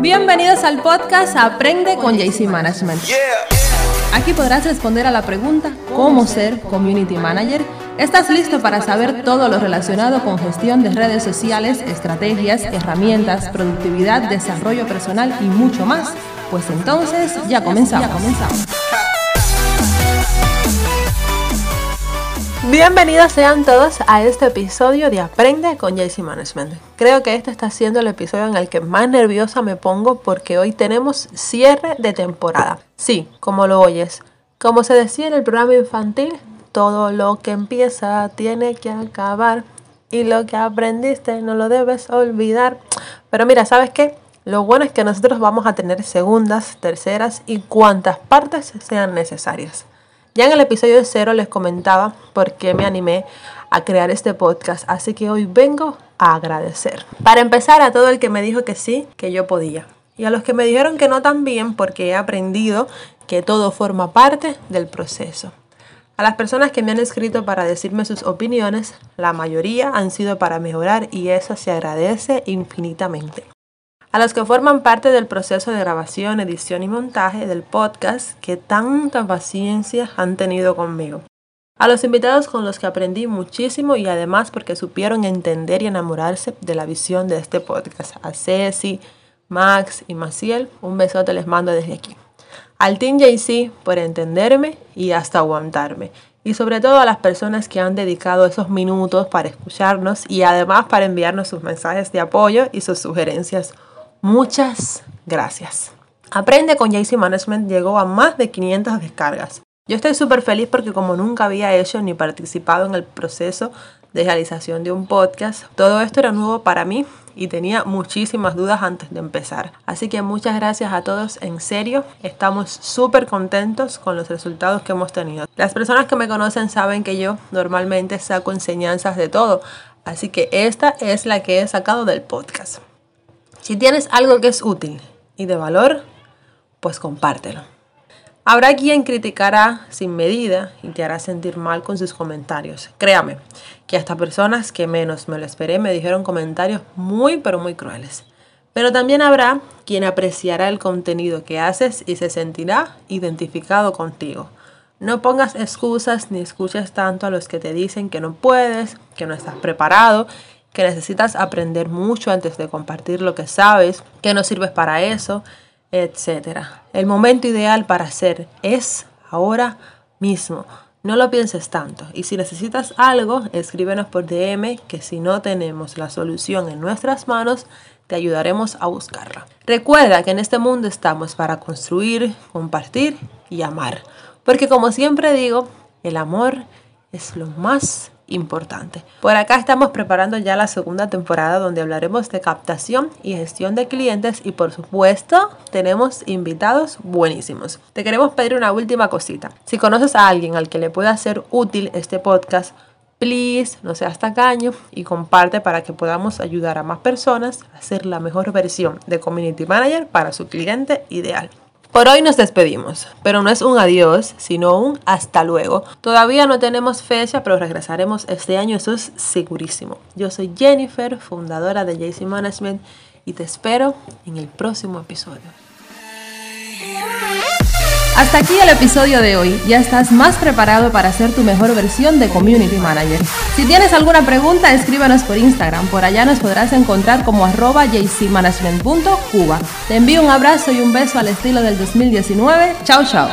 Bienvenidos al podcast Aprende con JC Management. Aquí podrás responder a la pregunta ¿Cómo ser Community Manager? ¿Estás listo para saber todo lo relacionado con gestión de redes sociales, estrategias, herramientas, productividad, desarrollo personal y mucho más? Pues entonces ya comenzamos. Ya comenzamos. Bienvenidos sean todos a este episodio de Aprende con JC Management. Creo que este está siendo el episodio en el que más nerviosa me pongo porque hoy tenemos cierre de temporada. Sí, como lo oyes. Como se decía en el programa infantil, todo lo que empieza tiene que acabar y lo que aprendiste no lo debes olvidar. Pero mira, ¿sabes qué? Lo bueno es que nosotros vamos a tener segundas, terceras y cuantas partes sean necesarias. Ya en el episodio cero les comentaba por qué me animé a crear este podcast, así que hoy vengo a agradecer. Para empezar a todo el que me dijo que sí, que yo podía. Y a los que me dijeron que no también porque he aprendido que todo forma parte del proceso. A las personas que me han escrito para decirme sus opiniones, la mayoría han sido para mejorar y eso se agradece infinitamente a los que forman parte del proceso de grabación, edición y montaje del podcast que tanta paciencia han tenido conmigo. A los invitados con los que aprendí muchísimo y además porque supieron entender y enamorarse de la visión de este podcast. A Ceci, Max y Maciel, un besote les mando desde aquí. Al Team JC por entenderme y hasta aguantarme. Y sobre todo a las personas que han dedicado esos minutos para escucharnos y además para enviarnos sus mensajes de apoyo y sus sugerencias Muchas gracias. Aprende con JC Management llegó a más de 500 descargas. Yo estoy súper feliz porque como nunca había hecho ni participado en el proceso de realización de un podcast, todo esto era nuevo para mí y tenía muchísimas dudas antes de empezar. Así que muchas gracias a todos, en serio, estamos súper contentos con los resultados que hemos tenido. Las personas que me conocen saben que yo normalmente saco enseñanzas de todo, así que esta es la que he sacado del podcast. Si tienes algo que es útil y de valor, pues compártelo. Habrá quien criticará sin medida y te hará sentir mal con sus comentarios. Créame que hasta personas que menos me lo esperé me dijeron comentarios muy pero muy crueles. Pero también habrá quien apreciará el contenido que haces y se sentirá identificado contigo. No pongas excusas ni escuches tanto a los que te dicen que no puedes, que no estás preparado que necesitas aprender mucho antes de compartir lo que sabes, que no sirves para eso, etc. El momento ideal para hacer es ahora mismo. No lo pienses tanto. Y si necesitas algo, escríbenos por DM que si no tenemos la solución en nuestras manos, te ayudaremos a buscarla. Recuerda que en este mundo estamos para construir, compartir y amar. Porque como siempre digo, el amor es lo más importante. Por acá estamos preparando ya la segunda temporada donde hablaremos de captación y gestión de clientes y por supuesto tenemos invitados buenísimos. Te queremos pedir una última cosita. Si conoces a alguien al que le pueda ser útil este podcast, please, no seas tacaño y comparte para que podamos ayudar a más personas a ser la mejor versión de Community Manager para su cliente ideal. Por hoy nos despedimos, pero no es un adiós, sino un hasta luego. Todavía no tenemos fecha, pero regresaremos este año, eso es segurísimo. Yo soy Jennifer, fundadora de JC Management, y te espero en el próximo episodio. Hasta aquí el episodio de hoy. Ya estás más preparado para ser tu mejor versión de Community Manager. Si tienes alguna pregunta, escríbanos por Instagram. Por allá nos podrás encontrar como arroba jcmanagement.cuba. Te envío un abrazo y un beso al estilo del 2019. Chao, chao.